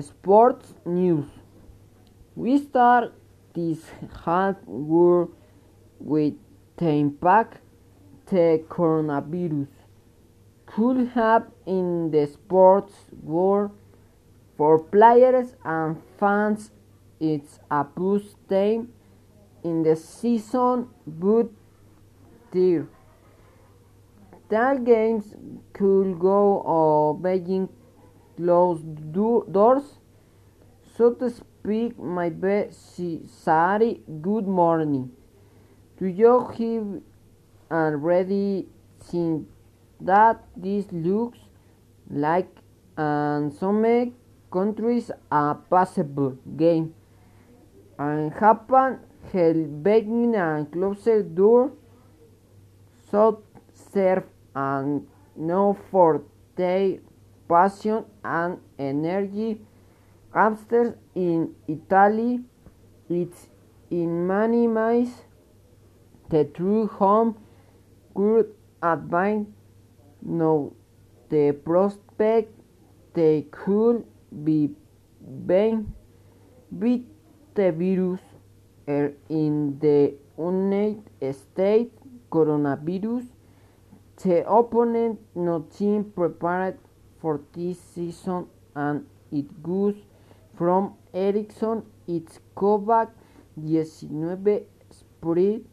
Sports news. We start this half war with the impact the coronavirus could have in the sports world for players and fans. It's a boost time in the season, but there. that games could go or Beijing closed do doors, so to speak. My best Sari, good morning. Do you have already seen that this looks like in some countries a possible game and happen held begging and closed door so serve and no for their passion and energy after in Italy it's in many ways the true home could advance now the prospect they could be being with the virus er in the United States coronavirus the opponent not seem prepared for this season and it goes from Ericsson its COVID-19 spread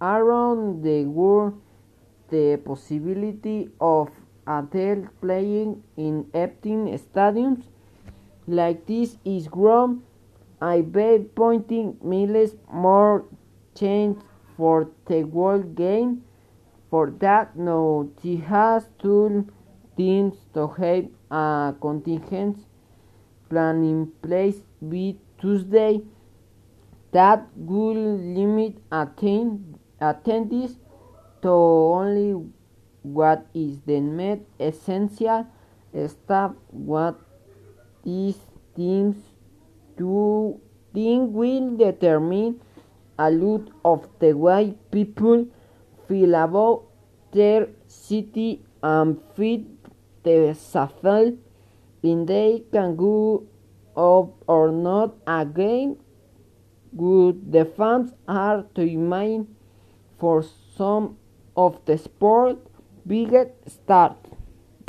around the world the possibility of adults playing in empty stadiums. Like this is grown I bet pointing millions more change for the world game. For that no he has two teams to have a contingent plan in place by Tuesday. That will limit attend attendees to only what is the met essential. Stuff what these teams do think will determine a lot of the way people feel about their city and fit the shuffle in they can go up or not? Again good the fans are to remain for some of the sport? Biggest start